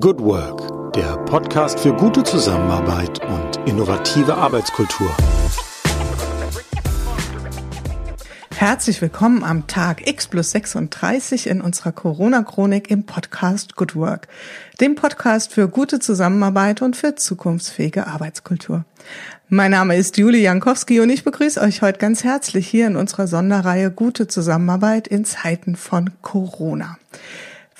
Good Work, der Podcast für gute Zusammenarbeit und innovative Arbeitskultur. Herzlich willkommen am Tag X plus 36 in unserer Corona-Chronik im Podcast Good Work, dem Podcast für gute Zusammenarbeit und für zukunftsfähige Arbeitskultur. Mein Name ist Julie Jankowski und ich begrüße euch heute ganz herzlich hier in unserer Sonderreihe Gute Zusammenarbeit in Zeiten von Corona.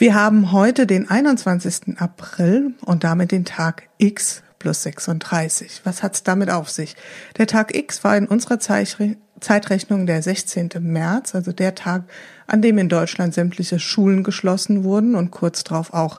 Wir haben heute den 21. April und damit den Tag X plus 36. Was hat's damit auf sich? Der Tag X war in unserer Zeitrechnung der 16. März, also der Tag, an dem in Deutschland sämtliche Schulen geschlossen wurden und kurz darauf auch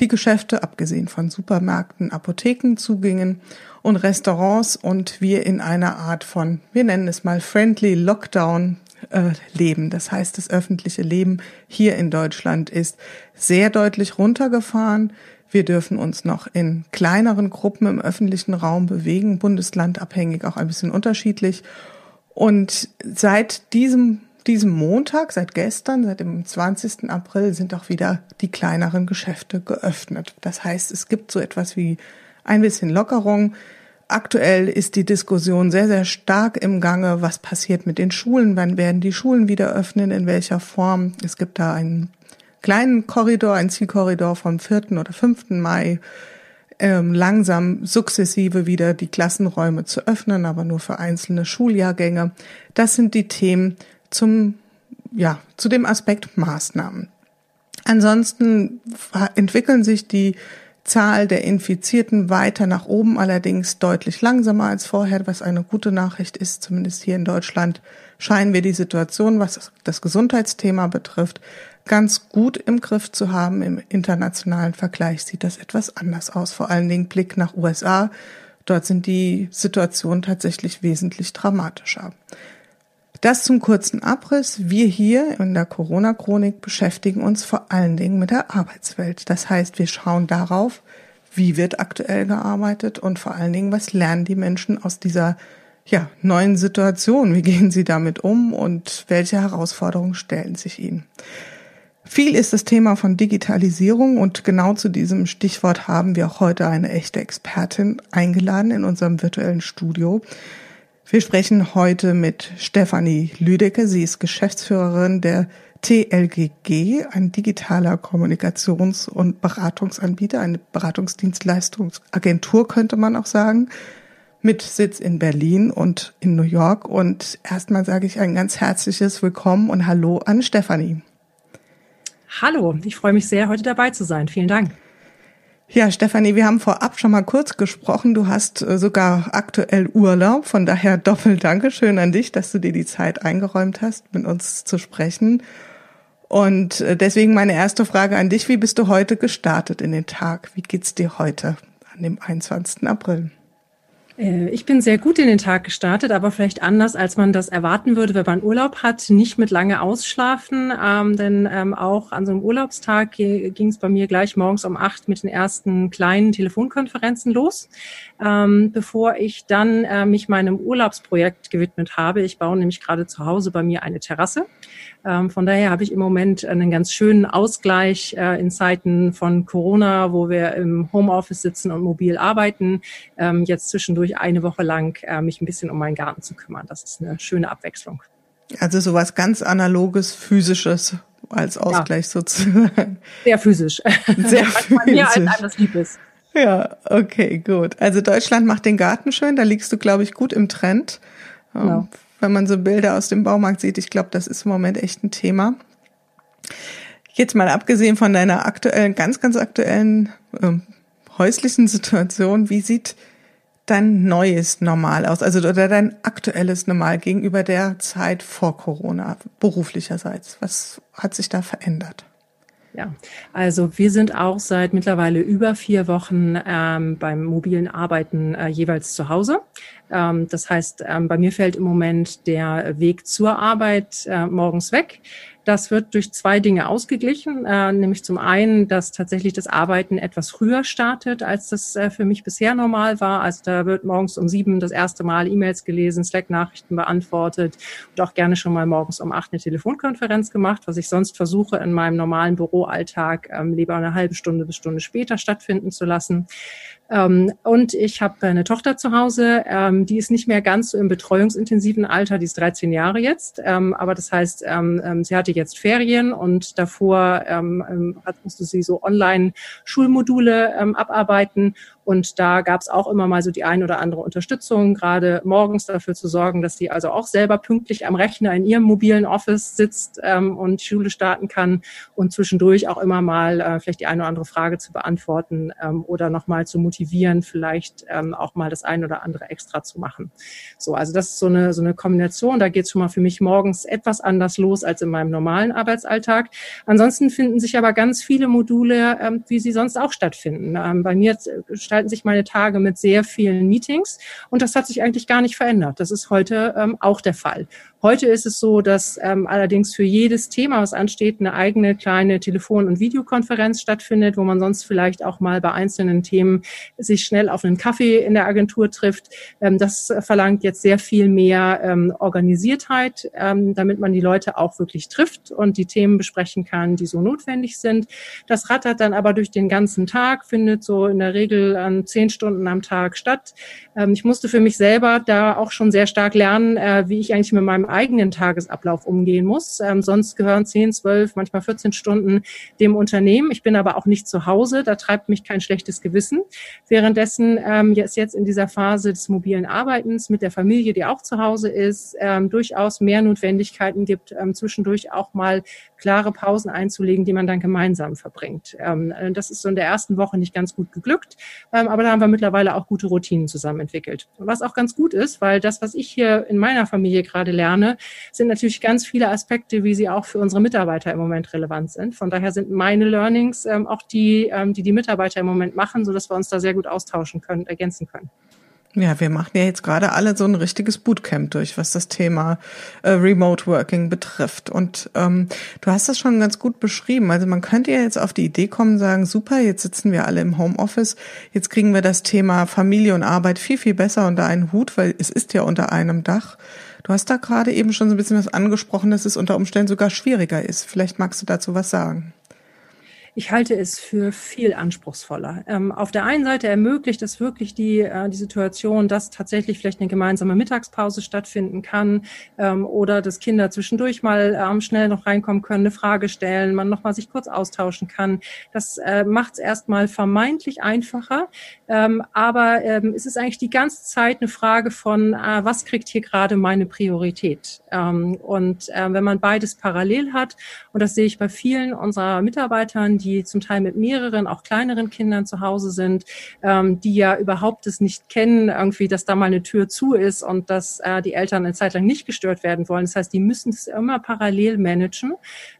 die Geschäfte, abgesehen von Supermärkten, Apotheken zugingen und Restaurants und wir in einer Art von, wir nennen es mal Friendly Lockdown äh, leben. Das heißt, das öffentliche Leben hier in Deutschland ist sehr deutlich runtergefahren. Wir dürfen uns noch in kleineren Gruppen im öffentlichen Raum bewegen, bundeslandabhängig auch ein bisschen unterschiedlich. Und seit diesem, diesem Montag, seit gestern, seit dem 20. April sind auch wieder die kleineren Geschäfte geöffnet. Das heißt, es gibt so etwas wie ein bisschen Lockerung. Aktuell ist die Diskussion sehr, sehr stark im Gange. Was passiert mit den Schulen? Wann werden die Schulen wieder öffnen? In welcher Form? Es gibt da einen kleinen Korridor, einen Zielkorridor vom 4. oder 5. Mai, ähm, langsam sukzessive wieder die Klassenräume zu öffnen, aber nur für einzelne Schuljahrgänge. Das sind die Themen zum, ja, zu dem Aspekt Maßnahmen. Ansonsten entwickeln sich die Zahl der Infizierten weiter nach oben, allerdings deutlich langsamer als vorher, was eine gute Nachricht ist. Zumindest hier in Deutschland scheinen wir die Situation, was das Gesundheitsthema betrifft, ganz gut im Griff zu haben. Im internationalen Vergleich sieht das etwas anders aus. Vor allen Dingen Blick nach USA. Dort sind die Situationen tatsächlich wesentlich dramatischer. Das zum kurzen Abriss. Wir hier in der Corona-Chronik beschäftigen uns vor allen Dingen mit der Arbeitswelt. Das heißt, wir schauen darauf, wie wird aktuell gearbeitet und vor allen Dingen, was lernen die Menschen aus dieser ja, neuen Situation? Wie gehen sie damit um und welche Herausforderungen stellen sich ihnen? Viel ist das Thema von Digitalisierung und genau zu diesem Stichwort haben wir auch heute eine echte Expertin eingeladen in unserem virtuellen Studio. Wir sprechen heute mit Stefanie Lüdecke. Sie ist Geschäftsführerin der TLGG, ein digitaler Kommunikations- und Beratungsanbieter, eine Beratungsdienstleistungsagentur könnte man auch sagen, mit Sitz in Berlin und in New York. Und erstmal sage ich ein ganz herzliches Willkommen und Hallo an Stefanie. Hallo, ich freue mich sehr, heute dabei zu sein. Vielen Dank. Ja, Stefanie, wir haben vorab schon mal kurz gesprochen. Du hast äh, sogar aktuell Urlaub. Von daher doppelt Dankeschön an dich, dass du dir die Zeit eingeräumt hast, mit uns zu sprechen. Und äh, deswegen meine erste Frage an dich. Wie bist du heute gestartet in den Tag? Wie geht's dir heute an dem 21. April? Äh, ich bin sehr gut in den Tag gestartet, aber vielleicht anders, als man das erwarten würde, wenn man Urlaub hat. Nicht mit lange Ausschlafen, ähm, denn ähm, auch an so einem Urlaubstag ging es bei mir gleich morgens um acht mit den ersten kleinen Telefonkonferenzen los, ähm, bevor ich dann äh, mich meinem Urlaubsprojekt gewidmet habe. Ich baue nämlich gerade zu Hause bei mir eine Terrasse. Ähm, von daher habe ich im Moment einen ganz schönen Ausgleich äh, in Zeiten von Corona, wo wir im Homeoffice sitzen und mobil arbeiten. Ähm, jetzt zwischendurch zwischendurch eine Woche lang äh, mich ein bisschen um meinen Garten zu kümmern. Das ist eine schöne Abwechslung. Also sowas ganz analoges, physisches als Ausgleich ja. sozusagen. Sehr physisch. Sehr physisch. Mir als alles lieb ist. Ja, okay, gut. Also Deutschland macht den Garten schön, da liegst du, glaube ich, gut im Trend. Ähm, genau. Wenn man so Bilder aus dem Baumarkt sieht, ich glaube, das ist im Moment echt ein Thema. Jetzt mal abgesehen von deiner aktuellen, ganz, ganz aktuellen ähm, häuslichen Situation, wie sieht dein neues Normal aus, also oder dein aktuelles Normal gegenüber der Zeit vor Corona, beruflicherseits? Was hat sich da verändert? Ja, also wir sind auch seit mittlerweile über vier Wochen ähm, beim mobilen Arbeiten äh, jeweils zu Hause. Ähm, das heißt, ähm, bei mir fällt im Moment der Weg zur Arbeit äh, morgens weg. Das wird durch zwei Dinge ausgeglichen, äh, nämlich zum einen, dass tatsächlich das Arbeiten etwas früher startet, als das äh, für mich bisher normal war. Also da wird morgens um sieben das erste Mal E-Mails gelesen, Slack-Nachrichten beantwortet und auch gerne schon mal morgens um acht eine Telefonkonferenz gemacht, was ich sonst versuche in meinem normalen Büroalltag ähm, lieber eine halbe Stunde bis Stunde später stattfinden zu lassen. Ähm, und ich habe eine Tochter zu Hause, ähm, die ist nicht mehr ganz so im betreuungsintensiven Alter, die ist 13 Jahre jetzt, ähm, aber das heißt, sie hatte jetzt Ferien und davor ähm, musste sie so Online-Schulmodule abarbeiten und da gab es auch immer mal so die ein oder andere Unterstützung, gerade morgens dafür zu sorgen, dass sie also auch selber pünktlich am Rechner in ihrem mobilen Office sitzt ähm, und Schule starten kann und zwischendurch auch immer mal äh, vielleicht die eine oder andere Frage zu beantworten ähm, oder nochmal zu motivieren, vielleicht ähm, auch mal das eine oder andere extra zu machen. So, also das ist so eine, so eine Kombination. Da geht es schon mal für mich morgens etwas anders los als in meinem normalen Arbeitsalltag. Ansonsten finden sich aber ganz viele Module, ähm, wie sie sonst auch stattfinden. Ähm, bei mir gestalten sich meine Tage mit sehr vielen Meetings und das hat sich eigentlich gar nicht verändert. Das ist heute ähm, auch der Fall. Heute ist es so, dass ähm, allerdings für jedes Thema, was ansteht, eine eigene kleine Telefon- und Videokonferenz stattfindet, wo man sonst vielleicht auch mal bei einzelnen Themen sich schnell auf einen Kaffee in der Agentur trifft. Ähm, das verlangt jetzt sehr viel mehr ähm, Organisiertheit, ähm, damit man die Leute auch wirklich trifft und die Themen besprechen kann, die so notwendig sind. Das rattert dann aber durch den ganzen Tag, findet so in der Regel an zehn Stunden am Tag statt. Ähm, ich musste für mich selber da auch schon sehr stark lernen, äh, wie ich eigentlich mit meinem eigenen Tagesablauf umgehen muss. Ähm, sonst gehören 10, 12, manchmal 14 Stunden dem Unternehmen. Ich bin aber auch nicht zu Hause, da treibt mich kein schlechtes Gewissen. Währenddessen ähm, jetzt, jetzt in dieser Phase des mobilen Arbeitens mit der Familie, die auch zu Hause ist, ähm, durchaus mehr Notwendigkeiten gibt, ähm, zwischendurch auch mal klare Pausen einzulegen, die man dann gemeinsam verbringt. Ähm, das ist so in der ersten Woche nicht ganz gut geglückt, ähm, aber da haben wir mittlerweile auch gute Routinen zusammen entwickelt. Was auch ganz gut ist, weil das, was ich hier in meiner Familie gerade lerne, lerne, sind natürlich ganz viele Aspekte, wie sie auch für unsere Mitarbeiter im Moment relevant sind. Von daher sind meine Learnings ähm, auch die, ähm, die die Mitarbeiter im Moment machen, so dass wir uns da sehr gut austauschen können, ergänzen können. Ja, wir machen ja jetzt gerade alle so ein richtiges Bootcamp durch, was das Thema äh, Remote Working betrifft. Und ähm, du hast das schon ganz gut beschrieben. Also man könnte ja jetzt auf die Idee kommen, sagen, super, jetzt sitzen wir alle im Homeoffice, jetzt kriegen wir das Thema Familie und Arbeit viel, viel besser unter einen Hut, weil es ist ja unter einem Dach. Du hast da gerade eben schon so ein bisschen was angesprochen, dass es unter Umständen sogar schwieriger ist. Vielleicht magst du dazu was sagen. Ich halte es für viel anspruchsvoller. Ähm, auf der einen Seite ermöglicht es wirklich die, äh, die Situation, dass tatsächlich vielleicht eine gemeinsame Mittagspause stattfinden kann ähm, oder dass Kinder zwischendurch mal ähm, schnell noch reinkommen können, eine Frage stellen, man noch mal sich kurz austauschen kann. Das äh, macht es erstmal vermeintlich einfacher, ähm, aber ähm, es ist eigentlich die ganze Zeit eine Frage von, äh, was kriegt hier gerade meine Priorität? Ähm, und äh, wenn man beides parallel hat, und das sehe ich bei vielen unserer Mitarbeitern, die zum Teil mit mehreren, auch kleineren Kindern zu Hause sind, ähm, die ja überhaupt es nicht kennen, irgendwie, dass da mal eine Tür zu ist und dass äh, die Eltern eine Zeit lang nicht gestört werden wollen. Das heißt, die müssen es immer parallel managen.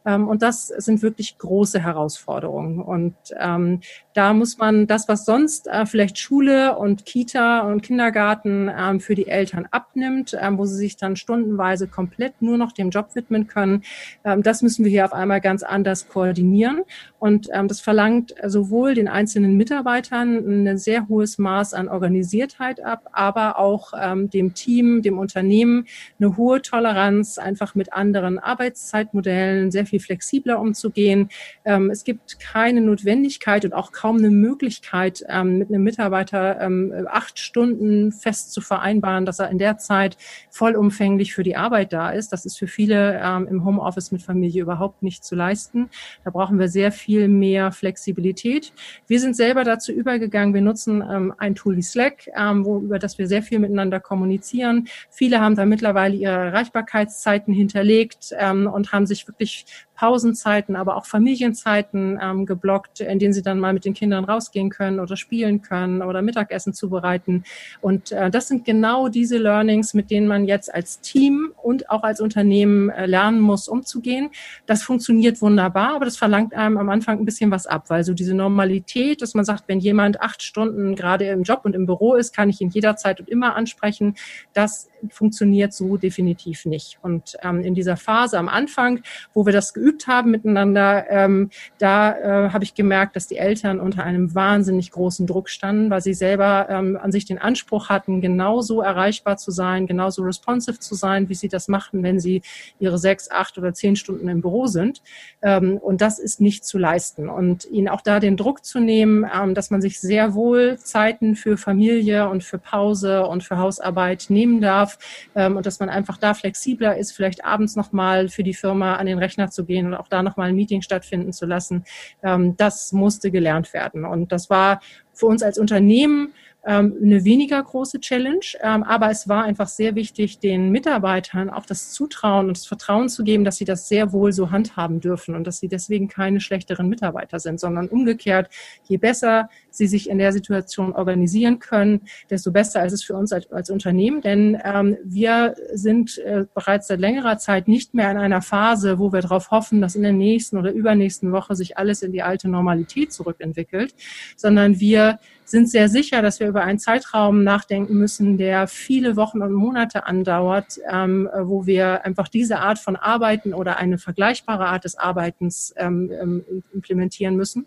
Ähm, und das sind wirklich große Herausforderungen. Und ähm, da muss man das, was sonst äh, vielleicht Schule und Kita und Kindergarten ähm, für die Eltern abnimmt, ähm, wo sie sich dann stundenweise komplett nur noch dem Job widmen können, ähm, das müssen wir hier auf einmal ganz anders koordinieren. Und ähm, das verlangt sowohl den einzelnen Mitarbeitern ein sehr hohes Maß an Organisiertheit ab, aber auch ähm, dem Team, dem Unternehmen eine hohe Toleranz, einfach mit anderen Arbeitszeitmodellen sehr viel flexibler umzugehen. Ähm, es gibt keine Notwendigkeit und auch kaum eine Möglichkeit, ähm, mit einem Mitarbeiter ähm, acht Stunden fest zu vereinbaren, dass er in der Zeit vollumfänglich für die Arbeit da ist. Das ist für viele ähm, im Homeoffice mit Familie überhaupt nicht zu leisten. Da brauchen wir sehr viel mehr Flexibilität. Wir sind selber dazu übergegangen, wir nutzen ähm, ein Tool wie Slack, ähm, wo, über das wir sehr viel miteinander kommunizieren. Viele haben da mittlerweile ihre Erreichbarkeitszeiten hinterlegt ähm, und haben sich wirklich Pausenzeiten, aber auch Familienzeiten ähm, geblockt, in denen sie dann mal mit den Kindern rausgehen können oder spielen können oder Mittagessen zubereiten. Und äh, das sind genau diese Learnings, mit denen man jetzt als Team und auch als Unternehmen äh, lernen muss, umzugehen. Das funktioniert wunderbar, aber das verlangt einem am Anfang ein bisschen was ab, weil so diese Normalität, dass man sagt, wenn jemand acht Stunden gerade im Job und im Büro ist, kann ich ihn jederzeit und immer ansprechen. Das funktioniert so definitiv nicht. Und ähm, in dieser Phase am Anfang, wo wir das geübt haben miteinander, ähm, da äh, habe ich gemerkt, dass die Eltern unter einem wahnsinnig großen Druck standen, weil sie selber ähm, an sich den Anspruch hatten, genauso erreichbar zu sein, genauso responsive zu sein, wie sie das machten, wenn sie ihre sechs, acht oder zehn Stunden im Büro sind. Ähm, und das ist nicht zu leisten. Und ihnen auch da den Druck zu nehmen, ähm, dass man sich sehr wohl Zeiten für Familie und für Pause und für Hausarbeit nehmen darf ähm, und dass man einfach da flexibler ist, vielleicht abends nochmal für die Firma an den Rechner zu gehen und auch da nochmal ein Meeting stattfinden zu lassen. Ähm, das musste gelernt werden. Und das war für uns als Unternehmen ähm, eine weniger große Challenge, ähm, aber es war einfach sehr wichtig, den Mitarbeitern auch das Zutrauen und das Vertrauen zu geben, dass sie das sehr wohl so handhaben dürfen und dass sie deswegen keine schlechteren Mitarbeiter sind, sondern umgekehrt, je besser sie sich in der Situation organisieren können, desto besser ist es für uns als, als Unternehmen, denn ähm, wir sind äh, bereits seit längerer Zeit nicht mehr in einer Phase, wo wir darauf hoffen, dass in der nächsten oder übernächsten Woche sich alles in die alte Normalität zurückentwickelt, sondern wir sind sehr sicher, dass wir über einen Zeitraum nachdenken müssen, der viele Wochen und Monate andauert, ähm, wo wir einfach diese Art von Arbeiten oder eine vergleichbare Art des Arbeitens ähm, ähm implementieren müssen.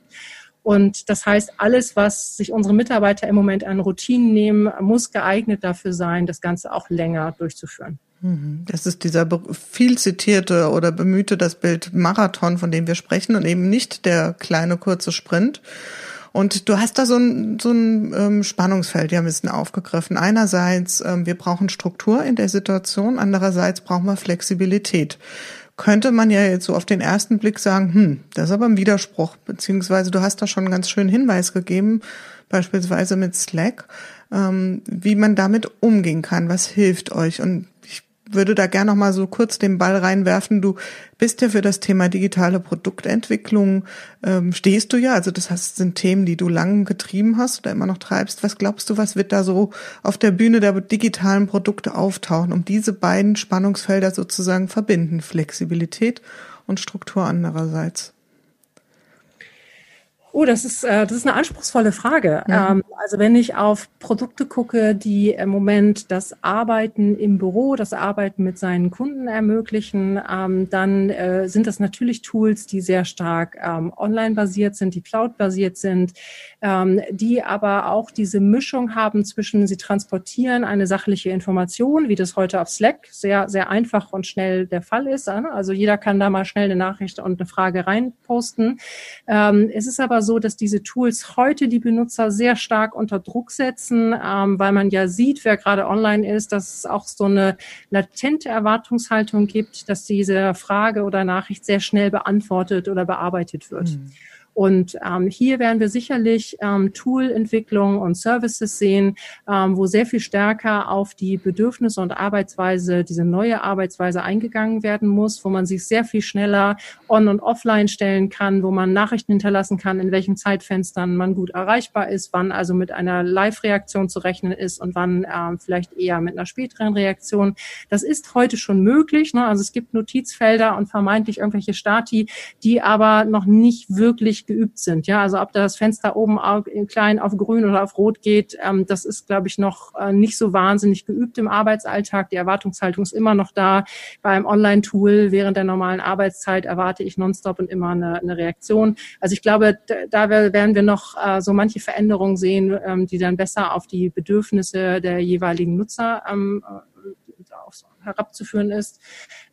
Und das heißt, alles, was sich unsere Mitarbeiter im Moment an Routinen nehmen, muss geeignet dafür sein, das Ganze auch länger durchzuführen. Mhm. Das ist dieser viel zitierte oder bemühte das Bild Marathon, von dem wir sprechen und eben nicht der kleine kurze Sprint. Und du hast da so ein, so ein ähm, Spannungsfeld ja ein bisschen aufgegriffen. Einerseits, ähm, wir brauchen Struktur in der Situation, andererseits brauchen wir Flexibilität könnte man ja jetzt so auf den ersten Blick sagen, hm, das ist aber ein Widerspruch, beziehungsweise du hast da schon einen ganz schönen Hinweis gegeben, beispielsweise mit Slack, ähm, wie man damit umgehen kann, was hilft euch. Und würde da gerne noch mal so kurz den Ball reinwerfen. Du bist ja für das Thema digitale Produktentwicklung, ähm, stehst du ja, also das heißt, sind Themen, die du lang getrieben hast oder immer noch treibst. Was glaubst du, was wird da so auf der Bühne der digitalen Produkte auftauchen, um diese beiden Spannungsfelder sozusagen verbinden, Flexibilität und Struktur andererseits? Oh, das ist, äh, das ist eine anspruchsvolle Frage. Ja. Ähm, also wenn ich auf Produkte gucke, die im Moment das Arbeiten im Büro, das Arbeiten mit seinen Kunden ermöglichen, ähm, dann äh, sind das natürlich Tools, die sehr stark ähm, online basiert sind, die cloud basiert sind, ähm, die aber auch diese Mischung haben zwischen, sie transportieren eine sachliche Information, wie das heute auf Slack sehr, sehr einfach und schnell der Fall ist. Äh? Also jeder kann da mal schnell eine Nachricht und eine Frage reinposten. Ähm, es ist aber so, dass diese Tools heute die Benutzer sehr stark unter Druck setzen, ähm, weil man ja sieht, wer gerade online ist, dass es auch so eine latente Erwartungshaltung gibt, dass diese Frage oder Nachricht sehr schnell beantwortet oder bearbeitet wird. Mhm. Und ähm, hier werden wir sicherlich ähm, Toolentwicklung und Services sehen, ähm, wo sehr viel stärker auf die Bedürfnisse und Arbeitsweise, diese neue Arbeitsweise eingegangen werden muss, wo man sich sehr viel schneller on- und offline stellen kann, wo man Nachrichten hinterlassen kann, in welchen Zeitfenstern man gut erreichbar ist, wann also mit einer Live-Reaktion zu rechnen ist und wann ähm, vielleicht eher mit einer späteren Reaktion. Das ist heute schon möglich. Ne? Also es gibt Notizfelder und vermeintlich irgendwelche Stati, die aber noch nicht wirklich geübt sind. Ja, also ob das Fenster oben klein auf grün oder auf rot geht, ähm, das ist, glaube ich, noch äh, nicht so wahnsinnig geübt im Arbeitsalltag. Die Erwartungshaltung ist immer noch da. Beim Online-Tool während der normalen Arbeitszeit erwarte ich nonstop und immer eine, eine Reaktion. Also ich glaube, da werden wir noch äh, so manche Veränderungen sehen, ähm, die dann besser auf die Bedürfnisse der jeweiligen Nutzer ähm, äh, herabzuführen ist.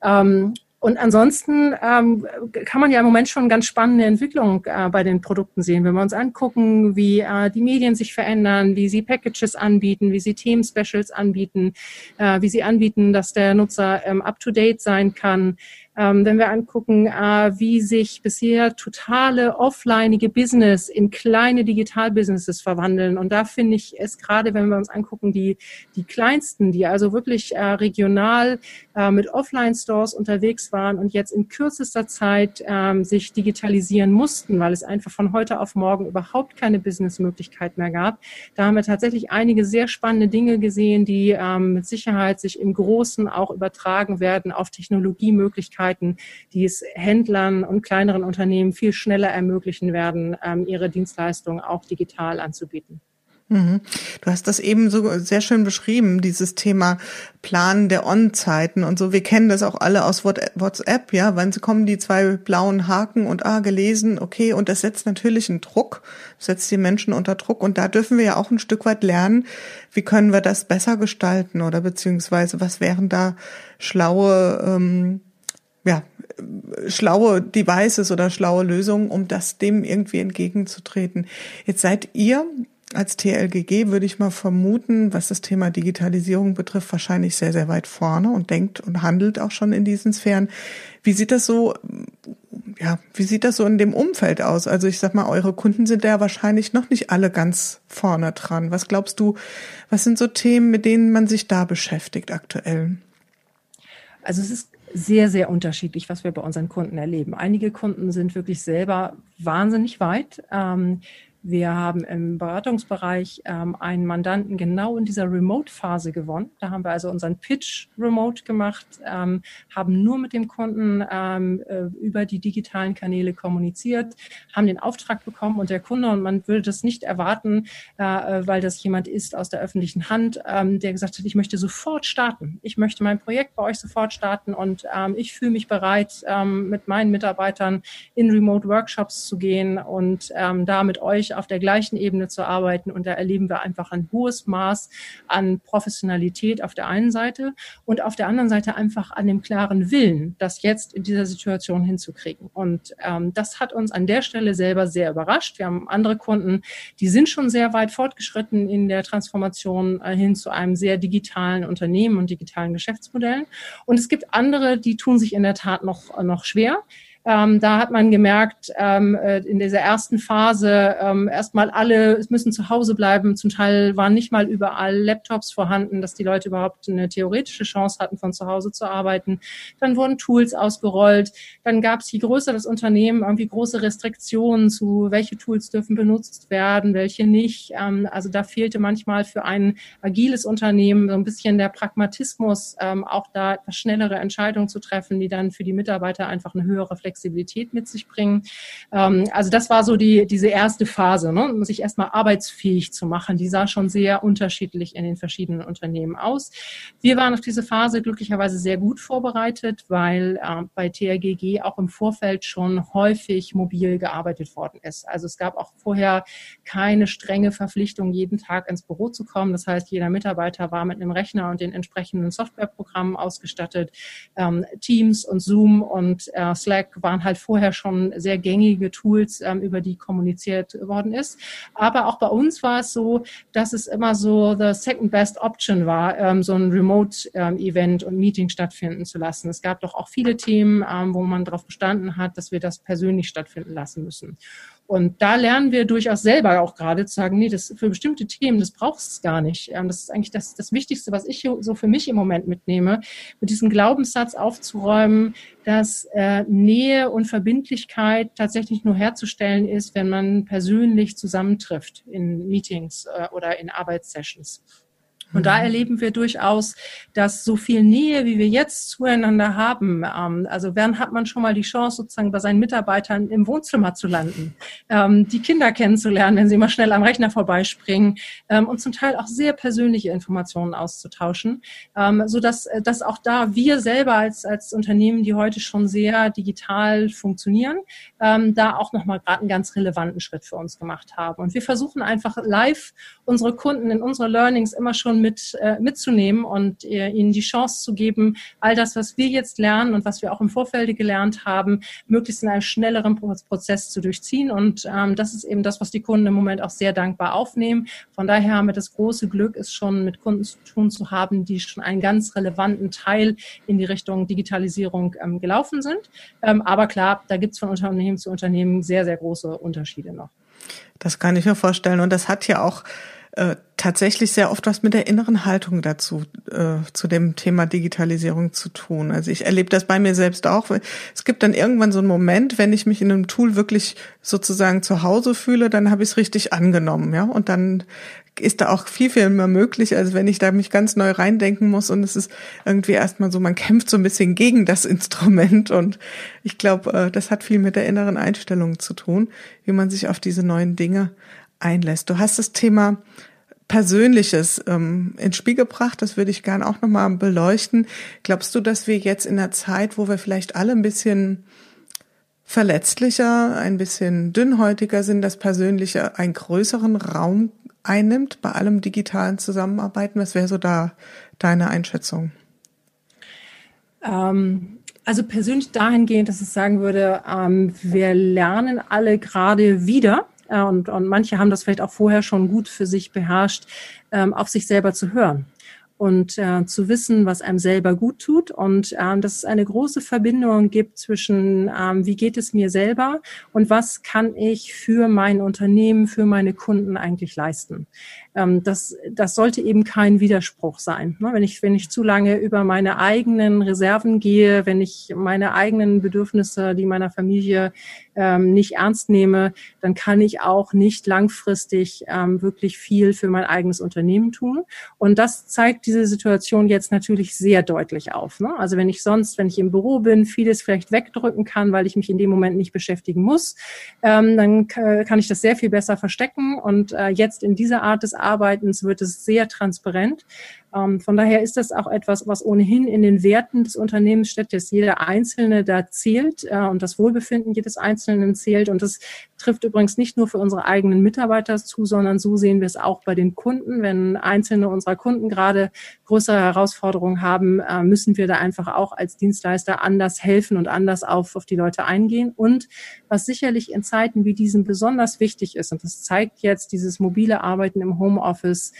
Ähm, und ansonsten ähm, kann man ja im Moment schon ganz spannende Entwicklungen äh, bei den Produkten sehen, wenn wir uns angucken, wie äh, die Medien sich verändern, wie sie Packages anbieten, wie sie Themen-Specials anbieten, äh, wie sie anbieten, dass der Nutzer ähm, up-to-date sein kann. Ähm, wenn wir angucken, äh, wie sich bisher totale offlineige Business in kleine Digital-Businesses verwandeln. Und da finde ich es gerade, wenn wir uns angucken, die, die kleinsten, die also wirklich äh, regional äh, mit Offline-Stores unterwegs waren und jetzt in kürzester Zeit ähm, sich digitalisieren mussten, weil es einfach von heute auf morgen überhaupt keine Businessmöglichkeit mehr gab. Da haben wir tatsächlich einige sehr spannende Dinge gesehen, die ähm, mit Sicherheit sich im Großen auch übertragen werden auf Technologiemöglichkeiten, die es Händlern und kleineren Unternehmen viel schneller ermöglichen werden, ähm, ihre Dienstleistungen auch digital anzubieten. Mhm. Du hast das eben so sehr schön beschrieben, dieses Thema Planen der On-Zeiten und so. Wir kennen das auch alle aus WhatsApp, ja. Wann kommen die zwei blauen Haken und ah, gelesen, okay. Und das setzt natürlich einen Druck, setzt die Menschen unter Druck. Und da dürfen wir ja auch ein Stück weit lernen, wie können wir das besser gestalten oder beziehungsweise was wären da schlaue, ähm, ja, schlaue Devices oder schlaue Lösungen, um das dem irgendwie entgegenzutreten. Jetzt seid ihr als TLGG würde ich mal vermuten, was das Thema Digitalisierung betrifft, wahrscheinlich sehr, sehr weit vorne und denkt und handelt auch schon in diesen Sphären. Wie sieht das so, ja, wie sieht das so in dem Umfeld aus? Also ich sag mal, eure Kunden sind ja wahrscheinlich noch nicht alle ganz vorne dran. Was glaubst du, was sind so Themen, mit denen man sich da beschäftigt aktuell? Also es ist sehr, sehr unterschiedlich, was wir bei unseren Kunden erleben. Einige Kunden sind wirklich selber wahnsinnig weit. Ähm, wir haben im Beratungsbereich ähm, einen Mandanten genau in dieser Remote-Phase gewonnen. Da haben wir also unseren Pitch remote gemacht, ähm, haben nur mit dem Kunden ähm, äh, über die digitalen Kanäle kommuniziert, haben den Auftrag bekommen und der Kunde, und man würde das nicht erwarten, äh, äh weil das jemand ist aus der öffentlichen Hand, ähm, der gesagt hat, ich möchte sofort starten. Ich möchte mein Projekt bei euch sofort starten und ähm, ich fühle mich bereit, ähm, mit meinen Mitarbeitern in Remote-Workshops zu gehen und ähm, da mit euch auf der gleichen Ebene zu arbeiten. Und da erleben wir einfach ein hohes Maß an Professionalität auf der einen Seite und auf der anderen Seite einfach an dem klaren Willen, das jetzt in dieser Situation hinzukriegen. Und ähm, das hat uns an der Stelle selber sehr überrascht. Wir haben andere Kunden, die sind schon sehr weit fortgeschritten in der Transformation äh, hin zu einem sehr digitalen Unternehmen und digitalen Geschäftsmodellen. Und es gibt andere, die tun sich in der Tat noch, noch schwer. Ähm, da hat man gemerkt, ähm, äh, in dieser ersten Phase ähm, erstmal alle müssen zu Hause bleiben. Zum Teil waren nicht mal überall Laptops vorhanden, dass die Leute überhaupt eine theoretische Chance hatten, von zu Hause zu arbeiten. Dann wurden Tools ausgerollt. Dann gab es, je größer das Unternehmen, irgendwie große Restriktionen zu, welche Tools dürfen benutzt werden, welche nicht. Ähm, also da fehlte manchmal für ein agiles Unternehmen so ein bisschen der Pragmatismus, ähm, auch da etwas schnellere Entscheidungen zu treffen, die dann für die Mitarbeiter einfach eine höhere Flexibilität mit sich bringen. Ähm, also das war so die, diese erste Phase, ne? um sich erstmal arbeitsfähig zu machen. Die sah schon sehr unterschiedlich in den verschiedenen Unternehmen aus. Wir waren auf diese Phase glücklicherweise sehr gut vorbereitet, weil äh, bei TRGG auch im Vorfeld schon häufig mobil gearbeitet worden ist. Also es gab auch vorher keine strenge Verpflichtung, jeden Tag ins Büro zu kommen. Das heißt, jeder Mitarbeiter war mit einem Rechner und den entsprechenden Softwareprogrammen ausgestattet. Ähm, Teams und Zoom und äh, Slack waren halt vorher schon sehr gängige Tools, ähm, über die kommuniziert worden ist. Aber auch bei uns war es so, dass es immer so the second best option war, ähm, so ein Remote-Event ähm, und Meeting stattfinden zu lassen. Es gab doch auch viele Themen, wo man darauf bestanden hat, dass wir das persönlich stattfinden lassen müssen. Und da lernen wir durchaus selber auch gerade zu sagen, nee, das für bestimmte Themen, das braucht es gar nicht. Ähm, das ist eigentlich das, das Wichtigste, was ich so für mich im Moment mitnehme, mit diesem Glaubenssatz aufzuräumen, dass äh, Nähe und Verbindlichkeit tatsächlich nur herzustellen ist, wenn man persönlich zusammentrifft in Meetings äh, oder in Arbeitssessions. Und da mhm. erleben wir durchaus, dass so viel Nähe, wie wir jetzt zueinander haben, ähm, also wann hat man schon mal die Chance, sozusagen bei seinen Mitarbeitern im Wohnzimmer zu landen, ähm, die Kinder kennenzulernen, wenn sie mal schnell am Rechner vorbeispringen ähm, und zum Teil auch sehr persönliche Informationen auszutauschen, ähm, so dass, äh, dass auch da wir selber als, als Unternehmen, die heute schon sehr digital funktionieren, ähm, da auch nochmal gerade einen ganz relevanten Schritt für uns gemacht haben. Und wir versuchen einfach live unsere Kunden in unsere Learnings immer schon Mit, äh, mitzunehmen und äh, ihnen die Chance zu geben, all das, was wir jetzt lernen und was wir auch im Vorfeld gelernt haben, möglichst in einem schnelleren Prozess zu durchziehen. Und ähm, das ist eben das, was die Kunden im Moment auch sehr dankbar aufnehmen. Von daher haben wir das große Glück, es schon mit Kunden zu tun zu haben, die schon einen ganz relevanten Teil in die Richtung Digitalisierung ähm, gelaufen sind. Ähm, aber klar, da gibt es von Unternehmen zu Unternehmen sehr, sehr große Unterschiede noch. Das kann ich mir vorstellen. Und das hat ja auch äh, tatsächlich sehr oft was mit der inneren Haltung dazu, äh, zu dem Thema Digitalisierung zu tun. Also ich erlebe das bei mir selbst auch. Es gibt dann irgendwann so einen Moment, wenn ich mich in einem Tool wirklich sozusagen zu Hause fühle, dann habe ich es richtig angenommen, ja. Und dann ist da auch viel, viel mehr möglich, als wenn ich da mich ganz neu reindenken muss. Und es ist irgendwie erstmal so, man kämpft so ein bisschen gegen das Instrument. Und ich glaube, äh, das hat viel mit der inneren Einstellung zu tun, wie man sich auf diese neuen Dinge einlässt. Du hast das Thema Persönliches ähm, ins Spiel gebracht. Das würde ich gerne auch nochmal beleuchten. Glaubst du, dass wir jetzt in einer Zeit, wo wir vielleicht alle ein bisschen verletzlicher, ein bisschen dünnhäutiger sind, das Persönliche einen größeren Raum einnimmt bei allem digitalen Zusammenarbeiten? Was wäre so da deine Einschätzung? Ähm, also persönlich dahingehend, dass ich sagen würde, ähm, wir lernen alle gerade wieder äh, und, und manche haben das vielleicht auch vorher schon gut für sich beherrscht, ähm, auf sich selber zu hören und äh, zu wissen, was einem selber gut tut und ähm, dass es eine große Verbindung gibt zwischen, ähm, wie geht es mir selber und was kann ich für mein Unternehmen, für meine Kunden eigentlich leisten. Ähm, das, das sollte eben kein Widerspruch sein. Ne? Wenn, ich, wenn ich zu lange über meine eigenen Reserven gehe, wenn ich meine eigenen Bedürfnisse, die meiner Familie ähm, nicht ernst nehme, dann kann ich auch nicht langfristig ähm, wirklich viel für mein eigenes Unternehmen tun. Und das zeigt diese Situation jetzt natürlich sehr deutlich auf. Ne? Also wenn ich sonst, wenn ich im Büro bin, vieles vielleicht wegdrücken kann, weil ich mich in dem Moment nicht beschäftigen muss, ähm, dann kann ich das sehr viel besser verstecken. Und äh, jetzt in dieser Art des Arbeitens wird es sehr transparent. Ähm, von daher ist das auch etwas, was ohnehin in den Werten des Unternehmens steht, dass jeder Einzelne da zählt äh, und das Wohlbefinden jedes Einzelnen zählt. Und das trifft übrigens nicht nur für unsere eigenen Mitarbeiter zu, sondern so sehen wir es auch bei den Kunden. Wenn einzelne unserer Kunden gerade größere Herausforderungen haben, äh, müssen wir da einfach auch als Dienstleister anders helfen und anders auf, auf die Leute eingehen. Und was sicherlich in Zeiten wie diesen besonders wichtig ist, und das zeigt jetzt dieses mobile Arbeiten im Homeoffice,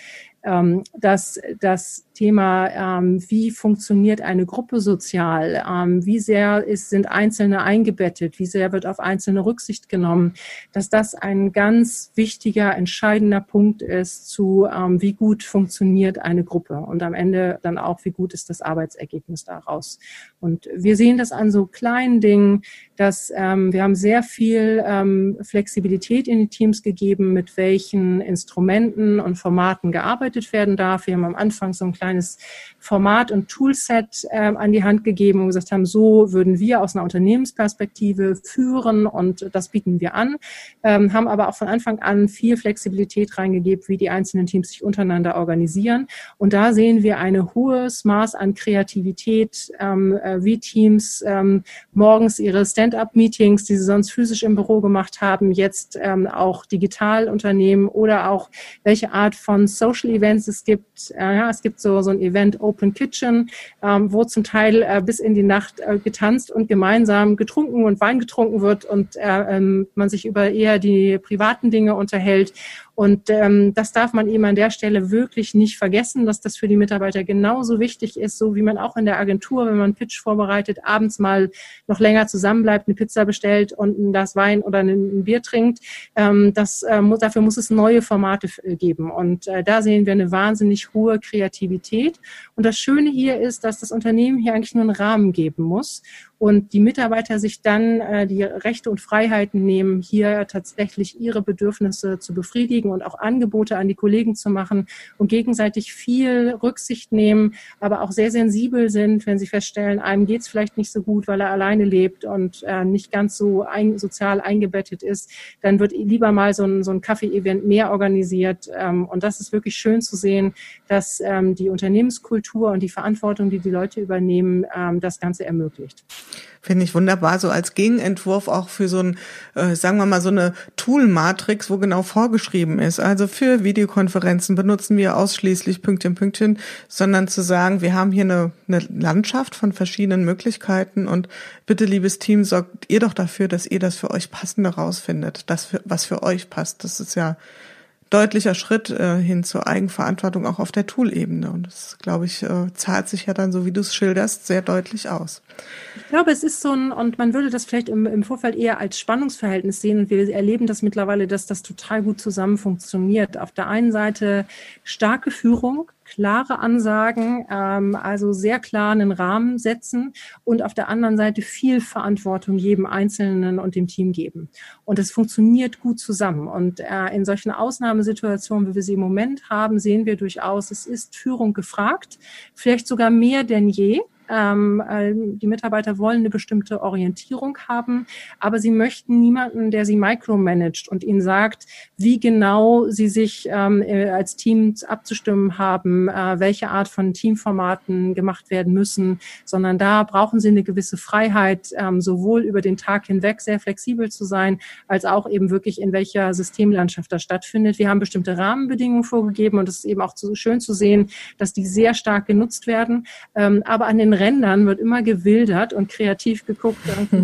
ähm, dass das Thema, ähm, wie funktioniert eine Gruppe sozial, ähm, wie sehr ist, sind Einzelne eingebettet, wie sehr wird auf Einzelne Rücksicht genommen, dass das ein ganz wichtiger, entscheidender Punkt ist zu, ähm, wie gut funktioniert eine Gruppe und am Ende dann auch, wie gut ist das Arbeitsergebnis daraus. Und wir sehen das an so kleinen Dingen, dass ähm, wir haben sehr viel ähm, Flexibilität in die Teams gegeben, mit welchen Instrumenten und Formaten gearbeitet werden darf. Wir haben am Anfang so ein kleines Format und Toolset ähm, an die Hand gegeben und gesagt haben, so würden wir aus einer Unternehmensperspektive führen und das bieten wir an, ähm, haben aber auch von Anfang an viel Flexibilität reingegeben, wie die einzelnen Teams sich untereinander organisieren. Und da sehen wir ein hohes Maß an Kreativität, ähm, äh, wie Teams ähm, morgens ihre Stand-up-Meetings, die sie sonst physisch im Büro gemacht haben, jetzt ähm, auch digital unternehmen oder auch welche Art von Social Events es gibt. Äh, ja, es gibt so, so ein Event Open Kitchen, ähm, wo zum Teil äh, bis in die Nacht äh, getanzt und gemeinsam getrunken und Wein getrunken wird und äh, ähm, man sich über eher die privaten Dinge unterhält. Und ähm, das darf man eben an der Stelle wirklich nicht vergessen, dass das für die Mitarbeiter genauso wichtig ist, so wie man auch in der Agentur, wenn man einen Pitch vorbereitet, abends mal noch länger zusammenbleibt, eine Pizza bestellt und ein Glas Wein oder ein Bier trinkt. Ähm, das, äh, muss, dafür muss es neue Formate äh, geben. Und äh, da sehen wir eine wahnsinnig hohe Kreativität. Und das Schöne hier ist, dass das Unternehmen hier eigentlich nur einen Rahmen geben muss und die Mitarbeiter sich dann äh, die Rechte und Freiheiten nehmen, hier tatsächlich ihre Bedürfnisse zu befriedigen und auch Angebote an die Kollegen zu machen und gegenseitig viel Rücksicht nehmen, aber auch sehr sensibel sind, wenn sie feststellen, einem geht es vielleicht nicht so gut, weil er alleine lebt und äh, nicht ganz so ein, sozial eingebettet ist, dann wird lieber mal so ein, so ein Kaffee-Event mehr organisiert. Ähm, und das ist wirklich schön zu sehen, dass ähm, die Unternehmenskultur und die Verantwortung, die die Leute übernehmen, ähm, das Ganze ermöglicht. Finde ich wunderbar, so als Gegenentwurf auch für so ein, äh, sagen wir mal, so eine Tool-Matrix, wo genau vorgeschrieben ist. Also für Videokonferenzen benutzen wir ausschließlich Pünktchen, Pünktchen, sondern zu sagen, wir haben hier eine, eine Landschaft von verschiedenen Möglichkeiten und bitte, liebes Team, sorgt ihr doch dafür, dass ihr das für euch passende rausfindet, das, für, was für euch passt. Das ist ja deutlicher Schritt äh, hin zur Eigenverantwortung auch auf der Tool-Ebene. Und das, glaube ich, äh, zahlt sich ja dann, so wie du es schilderst, sehr deutlich aus. Ich glaube, es ist so ein, und man würde das vielleicht im, im Vorfeld eher als Spannungsverhältnis sehen. Und wir erleben das mittlerweile, dass das total gut zusammen funktioniert. Auf der einen Seite starke Führung, klare Ansagen, ähm, also sehr klar einen Rahmen setzen und auf der anderen Seite viel Verantwortung jedem Einzelnen und dem Team geben. Und es funktioniert gut zusammen. Und äh, in solchen Ausnahmesituationen, wie wir sie im Moment haben, sehen wir durchaus, es ist Führung gefragt, vielleicht sogar mehr denn je. Ähm, äh, die Mitarbeiter wollen eine bestimmte Orientierung haben, aber sie möchten niemanden, der sie micromanagt und ihnen sagt, wie genau sie sich ähm, äh, als Team abzustimmen haben, äh, welche Art von Teamformaten gemacht werden müssen, sondern da brauchen sie eine gewisse Freiheit, ähm, sowohl über den Tag hinweg sehr flexibel zu sein, als auch eben wirklich in welcher Systemlandschaft das stattfindet. Wir haben bestimmte Rahmenbedingungen vorgegeben und es ist eben auch schön zu sehen, dass die sehr stark genutzt werden. Ähm, aber an den Rändern wird immer gewildert und kreativ geguckt,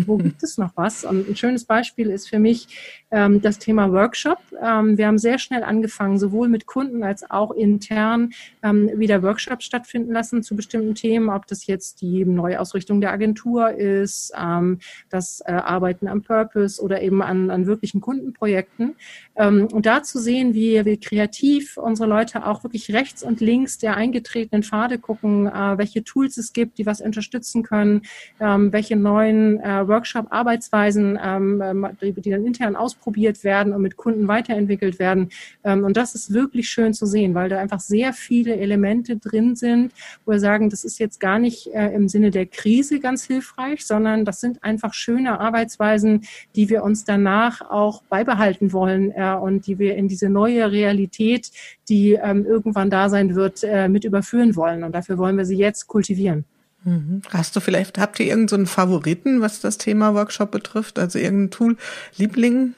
wo gibt es noch was. Und ein schönes Beispiel ist für mich ähm, das Thema Workshop. Ähm, wir haben sehr schnell angefangen, sowohl mit Kunden als auch intern ähm, wieder Workshops stattfinden lassen zu bestimmten Themen, ob das jetzt die Neuausrichtung der Agentur ist, ähm, das äh, Arbeiten am Purpose oder eben an, an wirklichen Kundenprojekten. Ähm, und da zu sehen, wie wir kreativ unsere Leute auch wirklich rechts und links der eingetretenen Pfade gucken, äh, welche Tools es gibt, die was unterstützen können, ähm, welche neuen äh, Workshop-Arbeitsweisen, ähm, ähm, die, die, dann intern ausprobiert werden und mit Kunden weiterentwickelt werden. Ähm, und das ist wirklich schön zu sehen, weil da einfach sehr viele Elemente drin sind, wo wir sagen, das ist jetzt gar nicht äh, im Sinne der Krise ganz hilfreich, sondern das sind einfach schöne Arbeitsweisen, die wir uns danach auch beibehalten wollen äh, und die wir in diese neue Realität, die ähm, irgendwann da sein wird, äh, mit überführen wollen. Und dafür wollen wir sie jetzt kultivieren. Mhm. Hast du vielleicht, habt ihr irgendeinen so Favoriten, was das Thema Workshop betrifft? Also irgendein Tool, Liebling?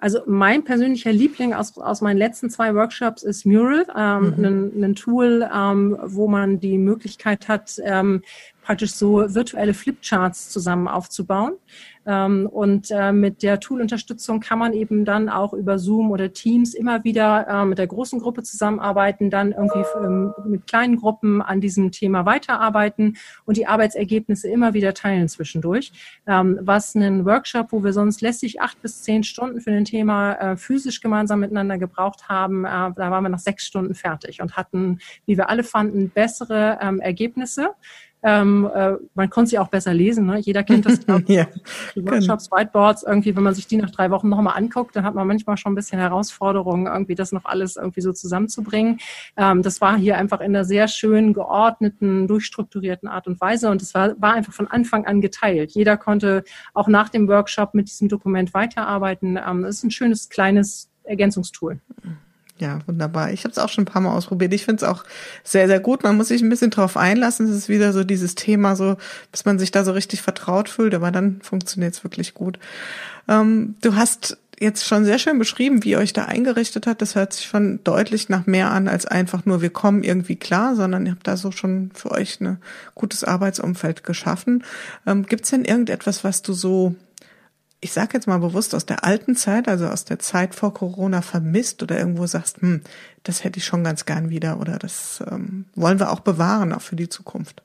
Also mein persönlicher Liebling aus, aus meinen letzten zwei Workshops ist Mural, ähm, mhm. ein, ein Tool, ähm, wo man die Möglichkeit hat, ähm, praktisch so virtuelle Flipcharts zusammen aufzubauen. Ähm, und äh, mit der Tool-Unterstützung kann man eben dann auch über Zoom oder Teams immer wieder äh, mit der großen Gruppe zusammenarbeiten, dann irgendwie ähm, mit kleinen Gruppen an diesem Thema weiterarbeiten und die Arbeitsergebnisse immer wieder teilen zwischendurch. Ähm, was einen Workshop, wo wir sonst lässig acht bis zehn Stunden für ein Thema äh, physisch gemeinsam miteinander gebraucht haben, da waren wir nach sechs Stunden fertig und hatten, wie wir alle fanden, bessere Ergebnisse. Ähm, äh, man konnte sie auch besser lesen. Ne? Jeder kennt das, glaube ja, die Workshops, Whiteboards. Irgendwie, wenn man sich die nach drei Wochen nochmal anguckt, dann hat man manchmal schon ein bisschen Herausforderungen, irgendwie das noch alles irgendwie so zusammenzubringen. Ähm, das war hier einfach in einer sehr schön geordneten, durchstrukturierten Art und Weise. Und es war, war einfach von Anfang an geteilt. Jeder konnte auch nach dem Workshop mit diesem Dokument weiterarbeiten. Ähm, das ist ein schönes, kleines Ergänzungstool. Ja, wunderbar. Ich habe es auch schon ein paar Mal ausprobiert. Ich finde es auch sehr, sehr gut. Man muss sich ein bisschen drauf einlassen. Es ist wieder so dieses Thema, so bis man sich da so richtig vertraut fühlt, aber dann funktioniert es wirklich gut. Ähm, du hast jetzt schon sehr schön beschrieben, wie ihr euch da eingerichtet hat. Das hört sich schon deutlich nach mehr an als einfach nur, wir kommen irgendwie klar, sondern ihr habt da so schon für euch ein gutes Arbeitsumfeld geschaffen. Ähm, Gibt es denn irgendetwas, was du so ich sage jetzt mal bewusst aus der alten Zeit, also aus der Zeit vor Corona vermisst oder irgendwo sagst, hm, das hätte ich schon ganz gern wieder oder das ähm, wollen wir auch bewahren, auch für die Zukunft?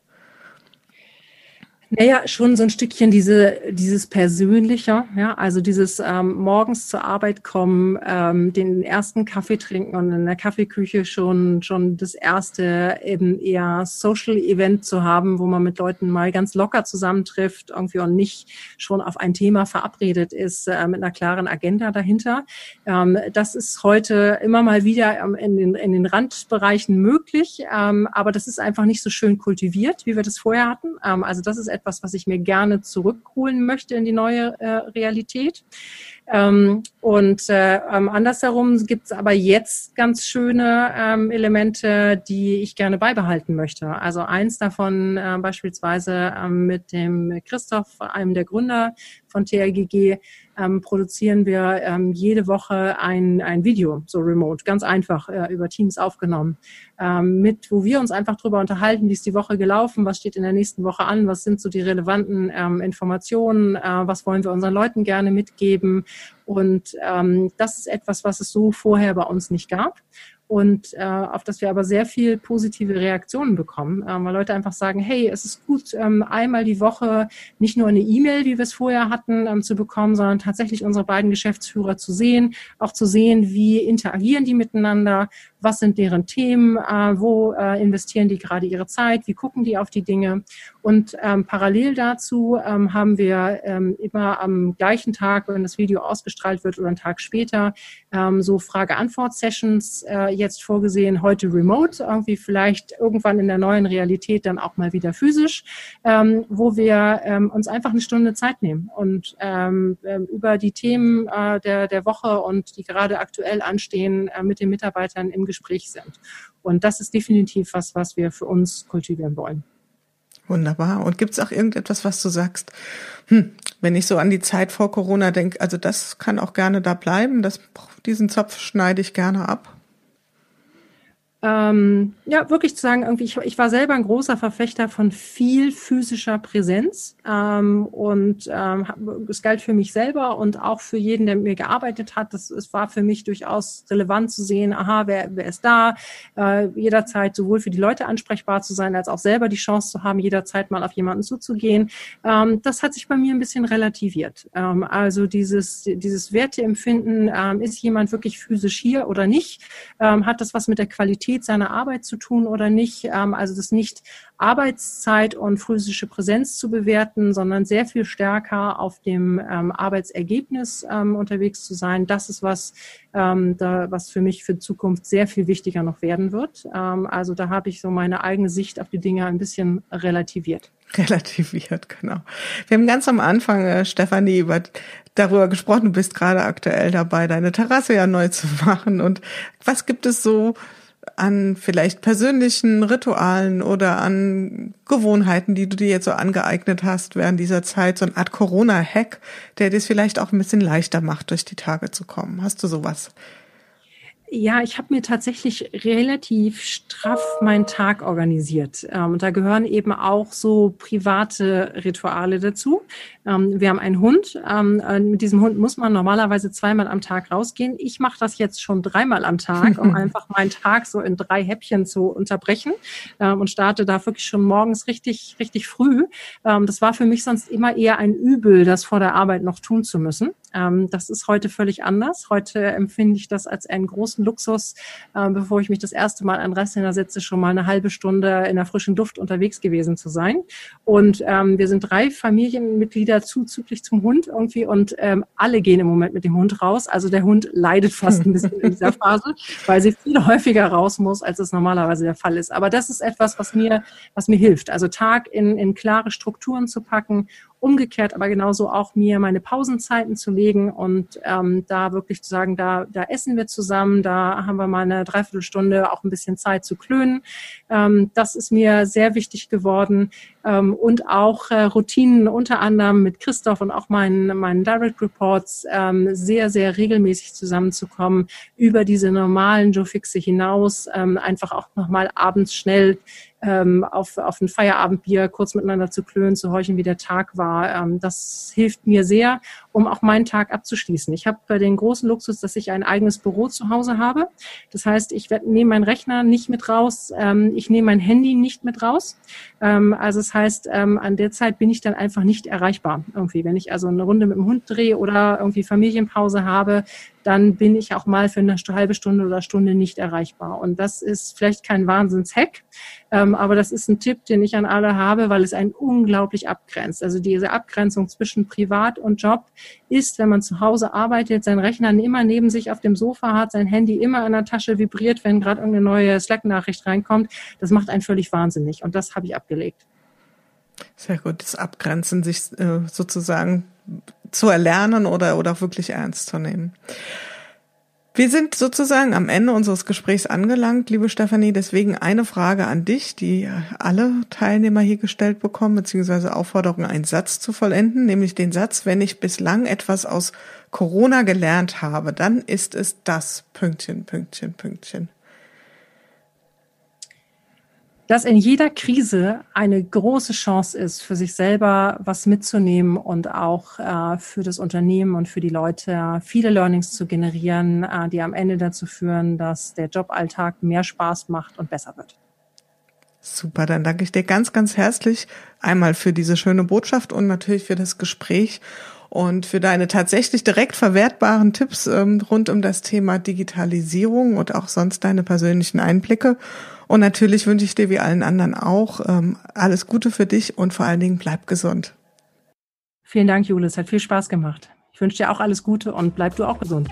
Naja, schon so ein Stückchen diese, dieses Persönliche, ja, also dieses ähm, morgens zur Arbeit kommen, ähm, den ersten Kaffee trinken und in der Kaffeeküche schon, schon das erste eben eher Social Event zu haben, wo man mit Leuten mal ganz locker zusammentrifft irgendwie und nicht schon auf ein Thema verabredet ist äh, mit einer klaren Agenda dahinter. Ähm, das ist heute immer mal wieder ähm, in, den, in den Randbereichen möglich, ähm, aber das ist einfach nicht so schön kultiviert, wie wir das vorher hatten. Ähm, also das ist etwas, was ich mir gerne zurückholen möchte in die neue äh, Realität. Ähm, und äh, ähm, andersherum gibt es aber jetzt ganz schöne ähm, Elemente, die ich gerne beibehalten möchte. Also eins davon äh, beispielsweise ähm, mit dem Christoph, einem der Gründer von TRGG, ähm, produzieren wir ähm, jede Woche ein, ein Video, so remote, ganz einfach äh, über Teams aufgenommen, ähm, mit, wo wir uns einfach drüber unterhalten, wie ist die Woche gelaufen, was steht in der nächsten Woche an, was sind so die relevanten ähm, Informationen, äh, was wollen wir unseren Leuten gerne mitgeben. Und ähm, das ist etwas, was es so vorher bei uns nicht gab. Und äh, auf das wir aber sehr viel positive Reaktionen bekommen, äh, weil Leute einfach sagen, hey, es ist gut, ähm, einmal die Woche nicht nur eine E-Mail, wie wir es vorher hatten, ähm, zu bekommen, sondern tatsächlich unsere beiden Geschäftsführer zu sehen, auch zu sehen, wie interagieren die miteinander, was sind deren Themen, äh, wo äh, investieren die gerade ihre Zeit, wie gucken die auf die Dinge. Und ähm, parallel dazu ähm, haben wir ähm, immer am gleichen Tag, wenn das Video ausgestrahlt wird oder einen Tag später, ähm, so Frage-Antwort-Sessions äh, jetzt vorgesehen, heute remote, irgendwie vielleicht irgendwann in der neuen Realität dann auch mal wieder physisch, ähm, wo wir ähm, uns einfach eine Stunde Zeit nehmen und ähm, ähm über die Themen äh, der, der Woche und die gerade aktuell anstehen, äh, mit den Mitarbeitern im Gespräch sind. Und das ist definitiv was, was wir für uns kultivieren wollen. Wunderbar. Und gibt es auch irgendetwas, was du sagst, hm, wenn ich so an die Zeit vor Corona denke, also das kann auch gerne da bleiben, das, diesen Zopf schneide ich gerne ab? Ähm, ja, wirklich zu sagen, irgendwie, ich, ich war selber ein großer Verfechter von viel physischer Präsenz ähm, und ähm, es galt für mich selber und auch für jeden, der mit mir gearbeitet hat. Das, es war für mich durchaus relevant zu sehen, aha, wer, wer ist da, äh, jederzeit sowohl für die Leute ansprechbar zu sein, als auch selber die Chance zu haben, jederzeit mal auf jemanden zuzugehen. Ähm, das hat sich bei mir ein bisschen relativiert. Ähm, also dieses, dieses Werteempfinden, ähm, ist jemand wirklich physisch hier oder nicht, ähm, hat das was mit der Qualität Qualität seiner Arbeit zu tun oder nicht. Ähm, also das nicht Arbeitszeit und physische Präsenz zu bewerten, sondern sehr viel stärker auf dem ähm, Arbeitsergebnis ähm, unterwegs zu sein. Das ist was, was für mich für Zukunft sehr viel wichtiger noch werden wird. also da habe ich so meine eigene Sicht auf die Dinge ein bisschen relativiert. Relativiert, genau. Wir haben ganz am Anfang, äh, Stefanie, über darüber gesprochen, du bist gerade aktuell dabei, deine Terrasse ja neu zu machen. Und was gibt es so an vielleicht persönlichen Ritualen oder an Gewohnheiten, die du dir jetzt so angeeignet hast während dieser Zeit, so eine Art Corona-Hack, der dir es vielleicht auch ein bisschen leichter macht, durch die Tage zu kommen. Hast du sowas? Ja, ich habe mir tatsächlich relativ straff meinen Tag organisiert. Ähm, und da gehören eben auch so private Rituale dazu. Ähm, wir haben einen Hund. Ähm, äh, mit diesem Hund muss man normalerweise zweimal am Tag rausgehen. Ich mache das jetzt schon dreimal am Tag, um einfach meinen Tag so in drei Häppchen zu unterbrechen ähm, und starte da wirklich schon morgens richtig, richtig früh. Ähm, das war für mich sonst immer eher ein Übel, das vor der Arbeit noch tun zu müssen. Ähm, das ist heute völlig anders. Heute empfinde ich das als einen großen Luxus, äh, bevor ich mich das erste Mal an Restländer setze, schon mal eine halbe Stunde in der frischen Duft unterwegs gewesen zu sein. Und ähm, wir sind drei Familienmitglieder zuzüglich zum Hund irgendwie und ähm, alle gehen im Moment mit dem Hund raus. Also der Hund leidet fast ein bisschen in dieser Phase, weil sie viel häufiger raus muss, als es normalerweise der Fall ist. Aber das ist etwas, was mir, was mir hilft. Also Tag in, in klare Strukturen zu packen umgekehrt aber genauso auch mir meine Pausenzeiten zu legen und ähm, da wirklich zu sagen, da, da essen wir zusammen, da haben wir mal eine Dreiviertelstunde auch ein bisschen Zeit zu klönen. Ähm, das ist mir sehr wichtig geworden ähm, und auch äh, Routinen unter anderem mit Christoph und auch meinen, meinen Direct Reports ähm, sehr, sehr regelmäßig zusammenzukommen über diese normalen Joe Fixe hinaus, ähm, einfach auch nochmal abends schnell ähm, auf, auf ein Feierabendbier kurz miteinander zu klönen, zu horchen, wie der Tag war. Ähm, das hilft mir sehr, um auch meinen Tag abzuschließen. Ich habe den großen Luxus, dass ich ein eigenes Büro zu Hause habe. Das heißt, ich nehme meinen Rechner nicht mit raus, ähm, ich nehme mein Handy nicht mit raus. Ähm, also das heißt, ähm, an der Zeit bin ich dann einfach nicht erreichbar. Irgendwie, wenn ich also eine Runde mit dem Hund drehe oder irgendwie Familienpause habe, dann bin ich auch mal für eine halbe Stunde oder Stunde nicht erreichbar. Und das ist vielleicht kein Wahnsinnshack, aber das ist ein Tipp, den ich an alle habe, weil es einen unglaublich abgrenzt. Also diese Abgrenzung zwischen Privat und Job ist, wenn man zu Hause arbeitet, sein Rechner immer neben sich auf dem Sofa hat, sein Handy immer in der Tasche vibriert, wenn gerade irgendeine neue Slack-Nachricht reinkommt. Das macht einen völlig wahnsinnig. Und das habe ich abgelegt. Sehr gut. Das Abgrenzen sich äh, sozusagen zu erlernen oder, oder wirklich ernst zu nehmen. Wir sind sozusagen am Ende unseres Gesprächs angelangt, liebe Stefanie. Deswegen eine Frage an dich, die alle Teilnehmer hier gestellt bekommen, beziehungsweise Aufforderung, einen Satz zu vollenden, nämlich den Satz, wenn ich bislang etwas aus Corona gelernt habe, dann ist es das Pünktchen, Pünktchen, Pünktchen dass in jeder Krise eine große Chance ist, für sich selber was mitzunehmen und auch äh, für das Unternehmen und für die Leute viele Learnings zu generieren, äh, die am Ende dazu führen, dass der Joballtag mehr Spaß macht und besser wird. Super, dann danke ich dir ganz, ganz herzlich einmal für diese schöne Botschaft und natürlich für das Gespräch und für deine tatsächlich direkt verwertbaren Tipps ähm, rund um das Thema Digitalisierung und auch sonst deine persönlichen Einblicke. Und natürlich wünsche ich dir wie allen anderen auch ähm, alles Gute für dich und vor allen Dingen bleib gesund. Vielen Dank, Jule. Es hat viel Spaß gemacht. Ich wünsche dir auch alles Gute und bleib du auch gesund.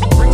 Bring